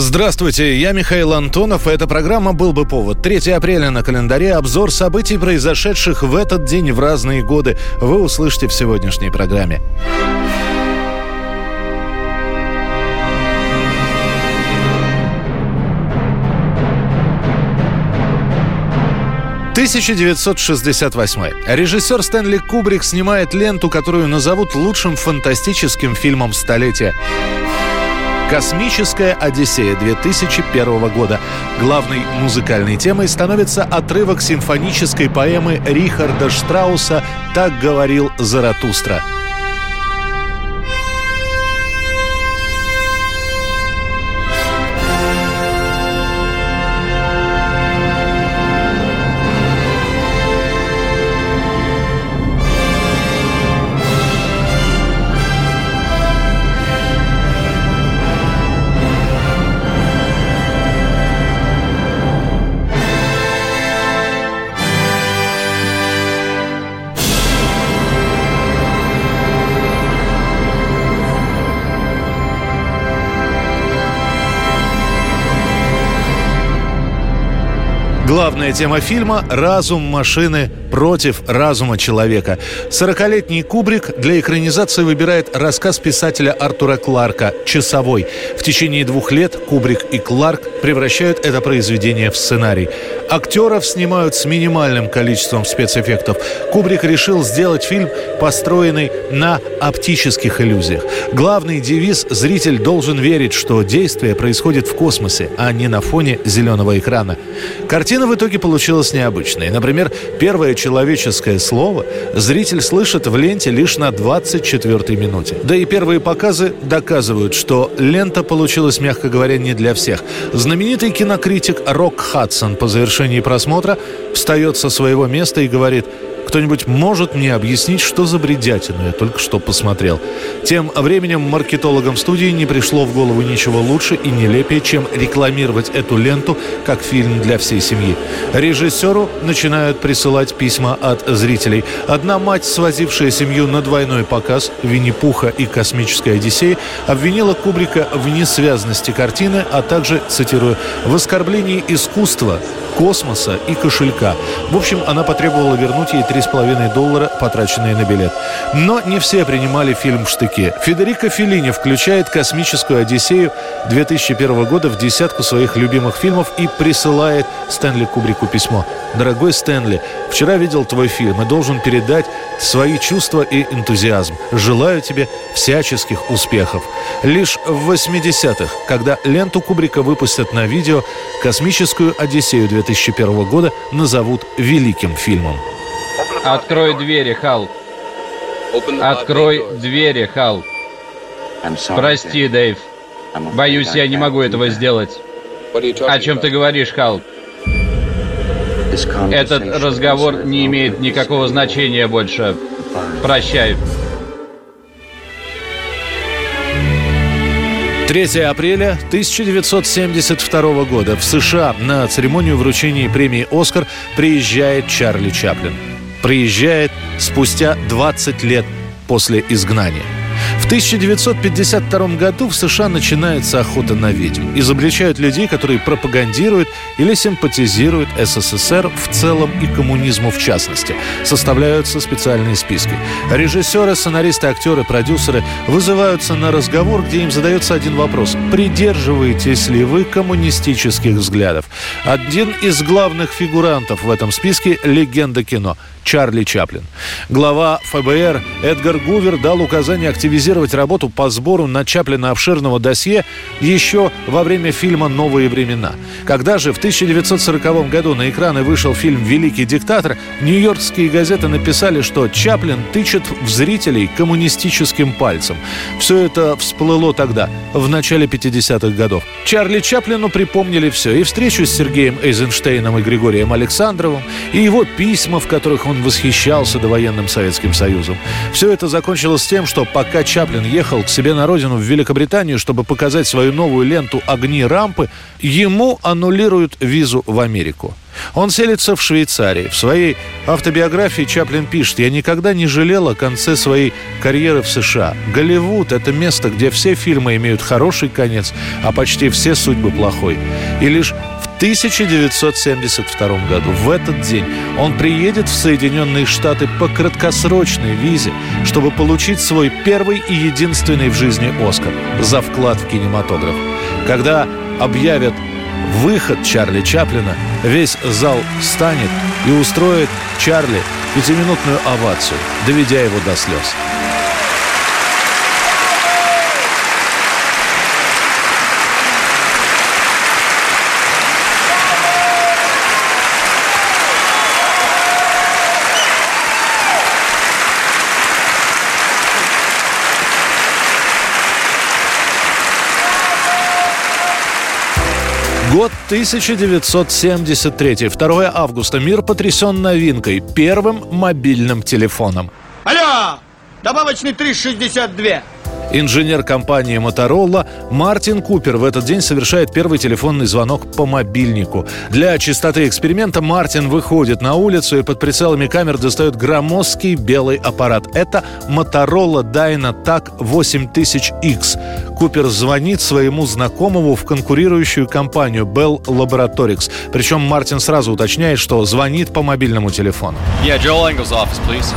Здравствуйте, я Михаил Антонов, и эта программа «Был бы повод». 3 апреля на календаре обзор событий, произошедших в этот день в разные годы. Вы услышите в сегодняшней программе. «1968. Режиссер Стэнли Кубрик снимает ленту, которую назовут лучшим фантастическим фильмом столетия. «Космическая Одиссея» 2001 года. Главной музыкальной темой становится отрывок симфонической поэмы Рихарда Штрауса «Так говорил Заратустра». Главная тема фильма – разум машины против разума человека. Сорокалетний Кубрик для экранизации выбирает рассказ писателя Артура Кларка «Часовой». В течение двух лет Кубрик и Кларк превращают это произведение в сценарий. Актеров снимают с минимальным количеством спецэффектов. Кубрик решил сделать фильм, построенный на оптических иллюзиях. Главный девиз – зритель должен верить, что действие происходит в космосе, а не на фоне зеленого экрана. Картина итоге получилась необычной. Например, первое человеческое слово зритель слышит в ленте лишь на 24-й минуте. Да и первые показы доказывают, что лента получилась, мягко говоря, не для всех. Знаменитый кинокритик Рок Хадсон по завершении просмотра встает со своего места и говорит – кто-нибудь может мне объяснить, что за бредятину я только что посмотрел? Тем временем маркетологам студии не пришло в голову ничего лучше и нелепее, чем рекламировать эту ленту как фильм для всей семьи. Режиссеру начинают присылать письма от зрителей. Одна мать, свозившая семью на двойной показ «Винни-Пуха» и «Космическая Одиссея», обвинила Кубрика в несвязности картины, а также, цитирую, «в оскорблении искусства, космоса и кошелька». В общем, она потребовала вернуть ей 3,5 доллара, потраченные на билет. Но не все принимали фильм в штыке. Федерико Феллини включает «Космическую Одиссею» 2001 года в десятку своих любимых фильмов и присылает Стэнли Кубрику письмо. «Дорогой Стэнли, вчера видел твой фильм и должен передать свои чувства и энтузиазм. Желаю тебе всяческих успехов». Лишь в 80-х, когда ленту Кубрика выпустят на видео, «Космическую Одиссею» 2001 года назовут великим фильмом. Открой двери, Хал. Открой двери, Хал. Прости, Дэйв. Боюсь, я не могу этого сделать. О чем ты говоришь, Хал? Этот разговор не имеет никакого значения больше. Прощай. 3 апреля 1972 года в США на церемонию вручения премии «Оскар» приезжает Чарли Чаплин приезжает спустя 20 лет после изгнания. В 1952 году в США начинается охота на ведьм. Изобличают людей, которые пропагандируют или симпатизируют СССР в целом и коммунизму в частности. Составляются специальные списки. Режиссеры, сценаристы, актеры, продюсеры вызываются на разговор, где им задается один вопрос. Придерживаетесь ли вы коммунистических взглядов? Один из главных фигурантов в этом списке – легенда кино – Чарли Чаплин. Глава ФБР Эдгар Гувер дал указание активизировать работу по сбору на Чаплина обширного досье еще во время фильма «Новые времена». Когда же в 1940 году на экраны вышел фильм «Великий диктатор», нью-йоркские газеты написали, что Чаплин тычет в зрителей коммунистическим пальцем. Все это всплыло тогда, в начале 50-х годов. Чарли Чаплину припомнили все. И встречу с Сергеем Эйзенштейном и Григорием Александровым, и его письма, в которых он восхищался довоенным Советским Союзом. Все это закончилось тем, что пока Чаплин ехал к себе на родину в Великобританию, чтобы показать свою новую ленту «Огни рампы», ему аннулируют визу в Америку. Он селится в Швейцарии. В своей автобиографии Чаплин пишет, «Я никогда не жалел о конце своей карьеры в США. Голливуд – это место, где все фильмы имеют хороший конец, а почти все судьбы плохой. И лишь 1972 году, в этот день, он приедет в Соединенные Штаты по краткосрочной визе, чтобы получить свой первый и единственный в жизни «Оскар» за вклад в кинематограф. Когда объявят выход Чарли Чаплина, весь зал встанет и устроит Чарли пятиминутную овацию, доведя его до слез. Год 1973. 2 августа. Мир потрясен новинкой. Первым мобильным телефоном. Алло! Добавочный 362. Инженер компании Motorola Мартин Купер в этот день совершает первый телефонный звонок по мобильнику. Для чистоты эксперимента Мартин выходит на улицу и под прицелами камер достает громоздкий белый аппарат. Это Motorola Dynatac 8000X. Купер звонит своему знакомому в конкурирующую компанию Bell Laboratories. Причем Мартин сразу уточняет, что звонит по мобильному телефону. Yeah, Joel Engel's office, please.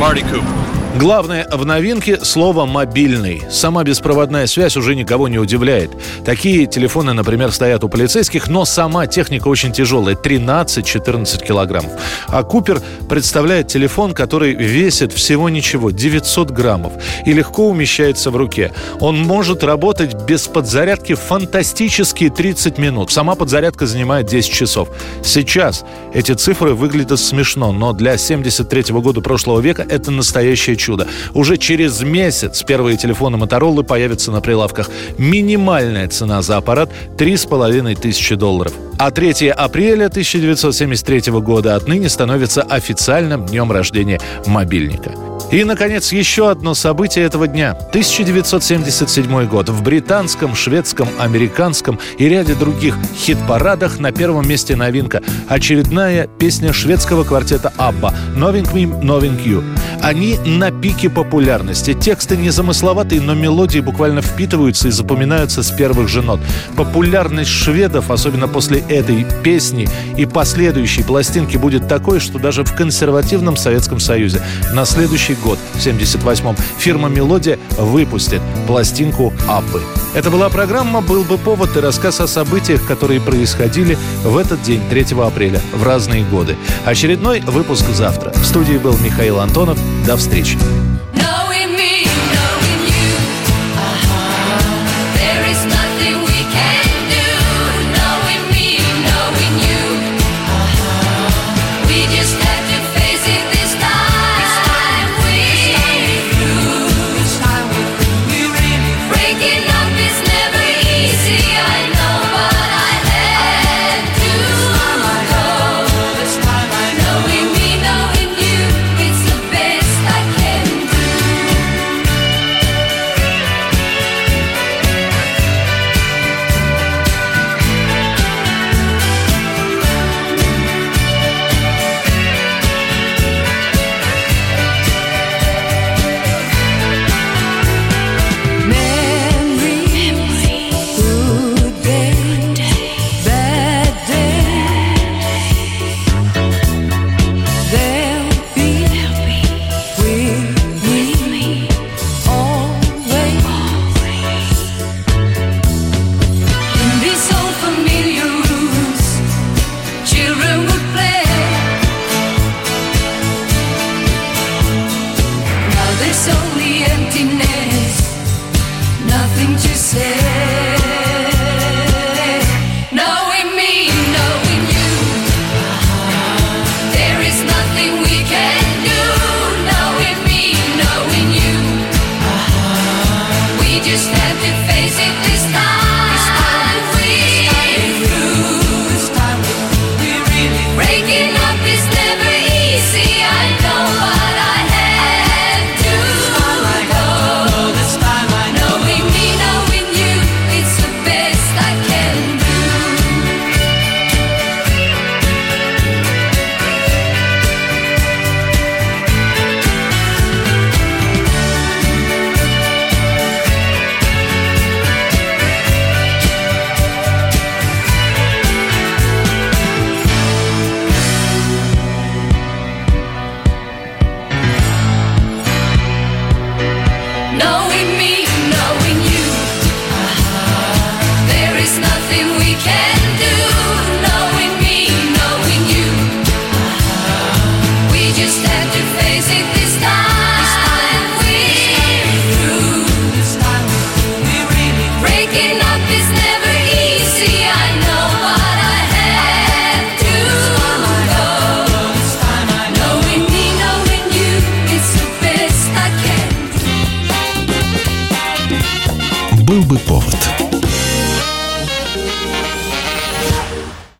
Marty Cooper. Главное в новинке слово «мобильный». Сама беспроводная связь уже никого не удивляет. Такие телефоны, например, стоят у полицейских, но сама техника очень тяжелая – 13-14 килограммов. А Купер представляет телефон, который весит всего ничего – 900 граммов и легко умещается в руке. Он может работать без подзарядки фантастические 30 минут. Сама подзарядка занимает 10 часов. Сейчас эти цифры выглядят смешно, но для 73 года прошлого века это настоящее чудо. Уже через месяц первые телефоны Моторолы появятся на прилавках. Минимальная цена за аппарат – 3,5 тысячи долларов. А 3 апреля 1973 года отныне становится официальным днем рождения мобильника. И, наконец, еще одно событие этого дня. 1977 год. В британском, шведском, американском и ряде других хит-парадах на первом месте новинка. Очередная песня шведского квартета «Абба» «Новинг Мим, Новинг Ю». Они на пике популярности. Тексты незамысловатые, но мелодии буквально впитываются и запоминаются с первых же нот. Популярность шведов, особенно после этой песни и последующей пластинки, будет такой, что даже в консервативном Советском Союзе на следующий год, в 78-м, фирма «Мелодия» выпустит пластинку «Аббы». Это была программа «Был бы повод» и рассказ о событиях, которые происходили в этот день, 3 апреля, в разные годы. Очередной выпуск завтра. В студии был Михаил Антонов. До встречи. Был бы повод.